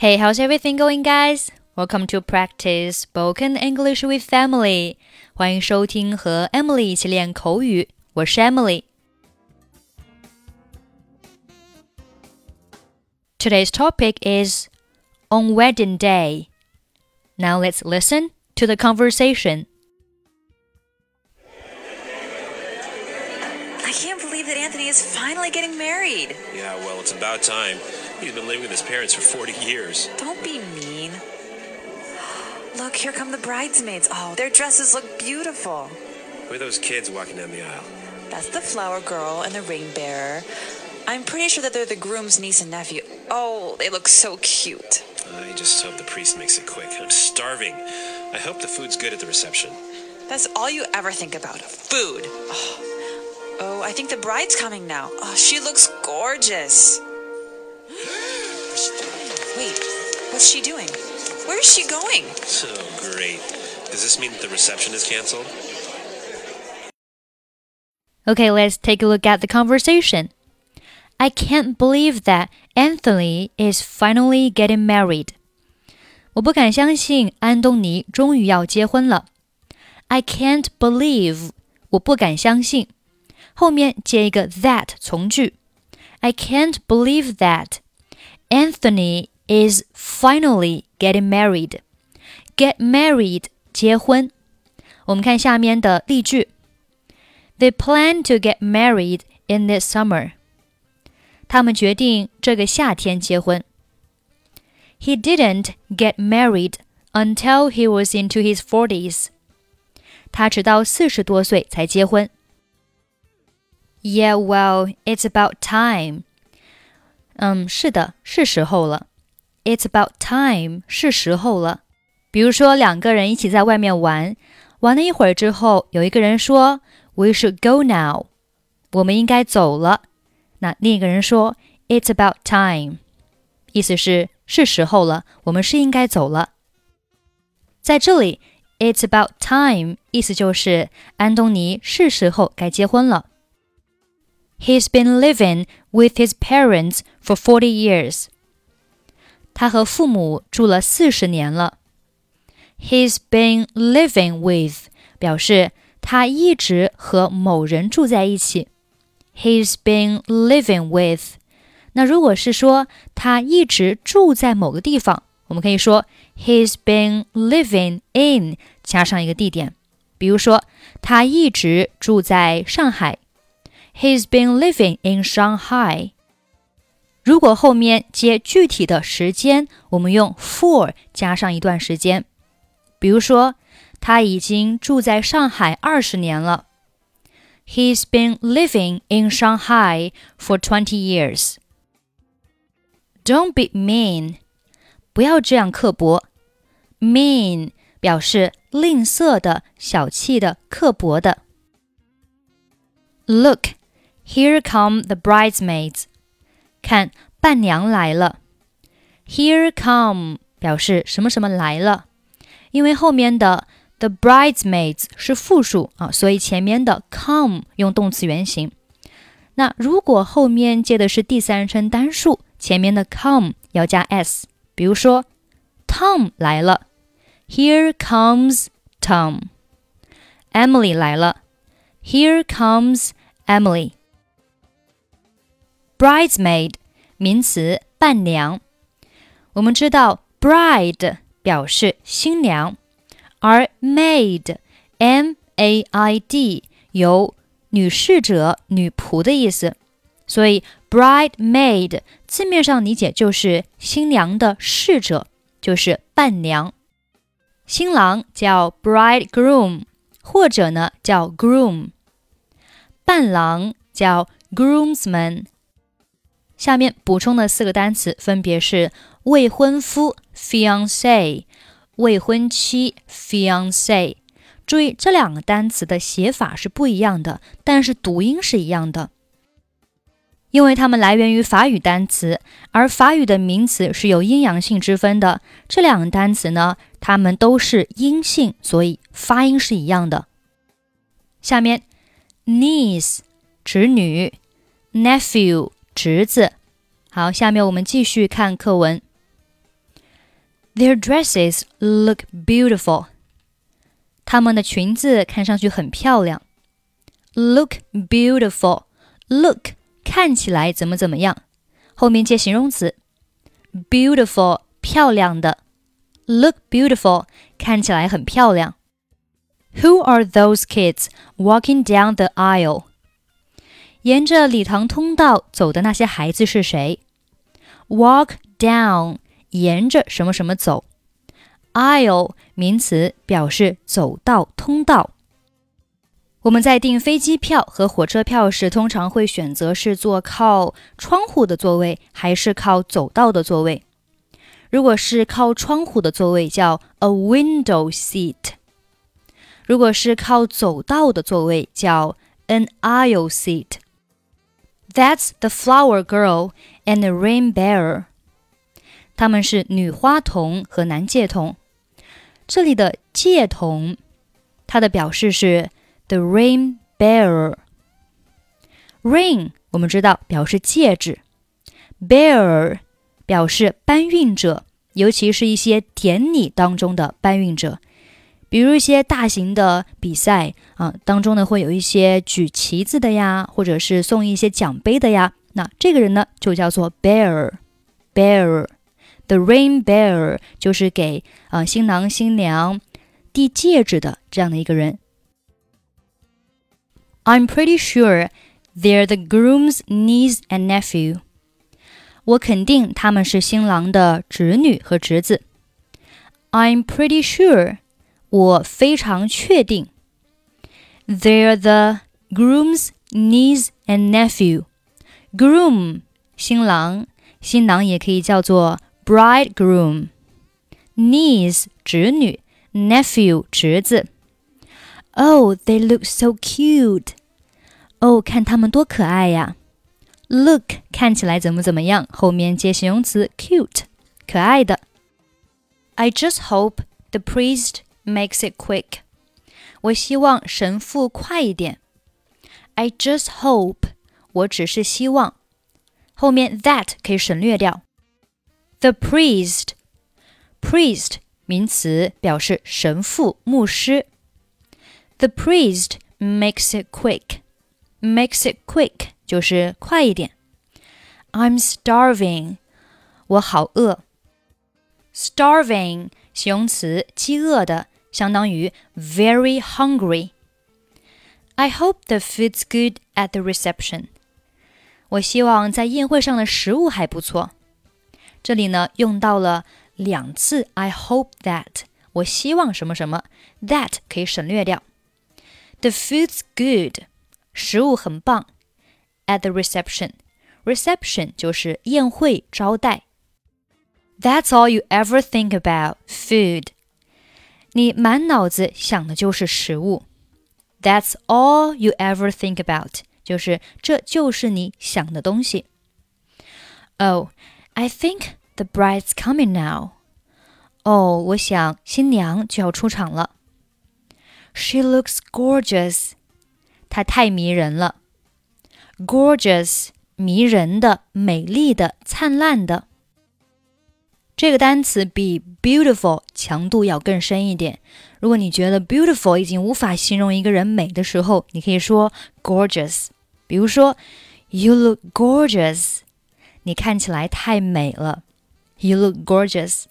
Hey, how's everything going, guys? Welcome to practice spoken English with Emily. 欢迎收听和 Emily 一起练口语。我是 Emily。Today's topic is on wedding day. Now let's listen to the conversation. That Anthony is finally getting married. Yeah, well, it's about time. He's been living with his parents for 40 years. Don't be mean. Look, here come the bridesmaids. Oh, their dresses look beautiful. Who are those kids walking down the aisle? That's the flower girl and the ring bearer. I'm pretty sure that they're the groom's niece and nephew. Oh, they look so cute. I just hope the priest makes it quick. I'm starving. I hope the food's good at the reception. That's all you ever think about food. Oh, oh I think the bride's coming now. Oh, she looks gorgeous. Wait, what's she doing? Where is she going? So great. Does this mean that the reception is canceled? Okay, let's take a look at the conversation. I can't believe that Anthony is finally getting married. 我不敢相信安东尼终于要结婚了。I can't believe，我不敢相信。 后面接一个 that 从句。I can't believe that Anthony is finally getting married. Get married，结婚。我们看下面的例句。They plan to get married in this summer. 他们决定这个夏天结婚。He didn't get married until he was into his forties. 他直到四十多岁才结婚。 Yeah, well, it's about time. 嗯，是的，是时候了。It's about time，是时候了。比如说，两个人一起在外面玩，玩了一会儿之后，有一个人说：“We should go now。”我们应该走了。那另一个人说：“It's about time。”意思是是时候了，我们是应该走了。在这里，“It's about time” 意思就是安东尼是时候该结婚了。He's been living with his parents for forty years. 他和父母住了四十年了。He's been living with 表示他一直和某人住在一起。He's been living with。那如果是说他一直住在某个地方，我们可以说 He's been living in 加上一个地点。比如说，他一直住在上海。 He's been living in Shanghai。如果后面接具体的时间，我们用 for 加上一段时间。比如说，他已经住在上海二十年了。He's been living in Shanghai for twenty years. Don't be mean. 不要这样刻薄。Mean 表示吝啬的、小气的、刻薄的。Look. Here come the bridesmaids. 看，伴娘来了。Here come 表示什么什么来了，因为后面的 the bridesmaids 是复数啊，所以前面的 come 用动词原形。那如果后面接的是第三人称单数，前面的 come 要加 s。比如说，Tom 来了，Here comes Tom。Emily 来了，Here comes Emily。 Bridesmaid 名词，伴娘。我们知道 bride 表示新娘，而 maid m a i d 有女侍者、女仆的意思，所以 bridesmaid 字面上理解就是新娘的侍者，就是伴娘。新郎叫 bridegroom，或者呢叫 groom，伴郎叫 groomsman。下面补充的四个单词分别是未婚夫 fiance、未婚妻 fiance。注意这两个单词的写法是不一样的，但是读音是一样的，因为它们来源于法语单词，而法语的名词是有阴阳性之分的。这两个单词呢，它们都是阴性，所以发音是一样的。下面，niece 侄女，nephew。侄子。好，下面我们继续看课文。 Their dresses look beautiful. 她们的裙子看上去很漂亮。Look beautiful. Look 看起来怎么怎么样，后面接形容词。Beautiful 漂亮的。Look beautiful 看起来很漂亮。Who are those kids walking down the aisle? 沿着礼堂通道走的那些孩子是谁？Walk down 沿着什么什么走，aisle 名词表示走道、通道。我们在订飞机票和火车票时，通常会选择是坐靠窗户的座位，还是靠走道的座位。如果是靠窗户的座位，叫 a window seat；如果是靠走道的座位，叫 an aisle seat。That's the flower girl and the rain bearer。他们是女花童和男戒童。这里的戒童，它的表示是 the rain bearer。Rain 我们知道表示戒指，bearer 表示搬运者，尤其是一些典礼当中的搬运者，比如一些大型的比赛啊当中呢，会有一些举旗子的呀，或者是送一些奖杯的呀。那这个人呢，就叫做 bear，bear，the ring bearer 就是给啊新郎新娘递戒指的这样的一个人。I'm pretty sure they're the groom's niece and nephew。我肯定他们是新郎的侄女和侄子。I'm pretty sure，我非常确定。They're the groom's niece and nephew。Groom 新郎，新郎也可以叫做 bridegroom。niece 侄女，nephew 侄子。Oh, they look so cute. 哦，看他们多可爱呀！Look 看起来怎么怎么样？后面接形容词 cute，可爱的。I just hope the priest makes it quick. 我希望神父快一点。I just hope，我只是希望。后面 that 可以省略掉。The priest，priest 名词表示神父、牧师。The priest makes it quick. Makes it quick 就是快一点。I'm starving，我好饿。Starving 形容词，饥饿的， 相当于 very hungry。I hope the food's good at the reception。我希望在宴会上的食物还不错。这里呢用到了两次 I hope that，我希望什么什么，that 可以省略掉。The food's good，食物很棒。At the reception，reception 就是宴会招待。That's all you ever think about food。 你满脑子想的就是食物。That's all you ever think about，就是这就是你想的东西。Oh, I think the bride's coming now。哦，我想新娘就要出场了。She looks gorgeous. 她太迷人了。Gorgeous，迷人的、美丽的、灿烂的。 这个单词比 beautiful 强度要更深一点。如果你觉得 beautiful 已经无法形容一个人美的时候，你可以说 gorgeous。比如说，You look gorgeous，你看起来太美了。You look gorgeous。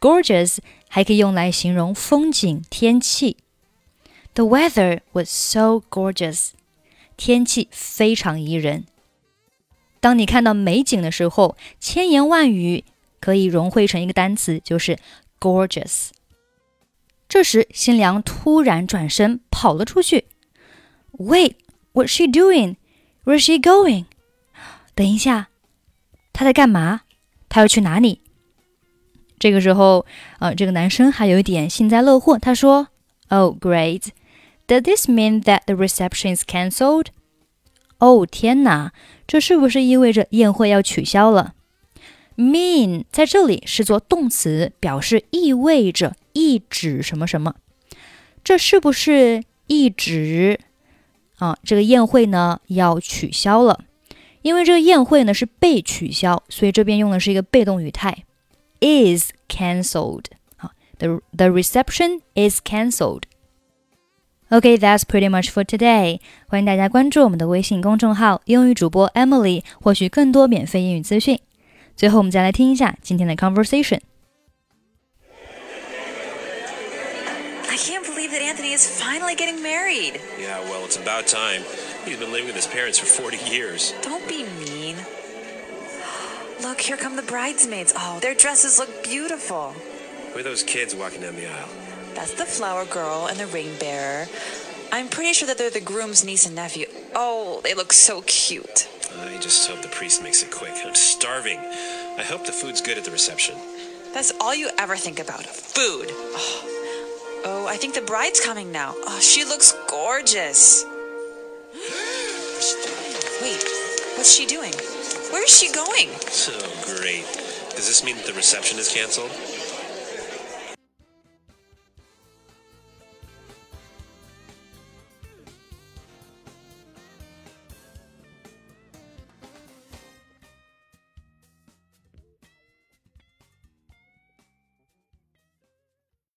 gorgeous 还可以用来形容风景、天气。The weather was so gorgeous. 天气非常宜人。当你看到美景的时候，千言万语可以融汇成一个单词，就是 gorgeous。这时，新娘突然转身跑了出去。Wait, what's she doing? Where's she going? 等一下，她在干嘛？她要去哪里？这个时候，呃，这个男生还有一点幸灾乐祸。他说：“Oh, great! Does this mean that the reception is cancelled? 哦天哪，这是不是意味着宴会要取消了？Mean 在这里是做动词，表示意味着、意指什么什么。这是不是意指啊？这个宴会呢要取消了？因为这个宴会呢是被取消，所以这边用的是一个被动语态 is cancelled. 好，the the reception is cancelled. Okay, that's pretty much for today. 欢迎大家关注我们的微信公众号“英语主播 Emily”，获取更多免费英语资讯。最后，我们再来听一下今天的 conversation。I can't believe that Anthony is finally getting married. Yeah, well, it's about time. He's been living with his parents for 40 years. Don't be mean. Look, here come the bridesmaids. Oh, their dresses look beautiful. Who are those kids walking down the aisle? That's the flower girl and the ring bearer. I'm pretty sure that they're the groom's niece and nephew. Oh, they look so cute. I just hope the priest makes it quick. I'm starving. I hope the food's good at the reception. That's all you ever think about food. Oh, oh I think the bride's coming now. Oh, she looks gorgeous. Wait, what's she doing? Where is she going? So great. Does this mean that the reception is canceled?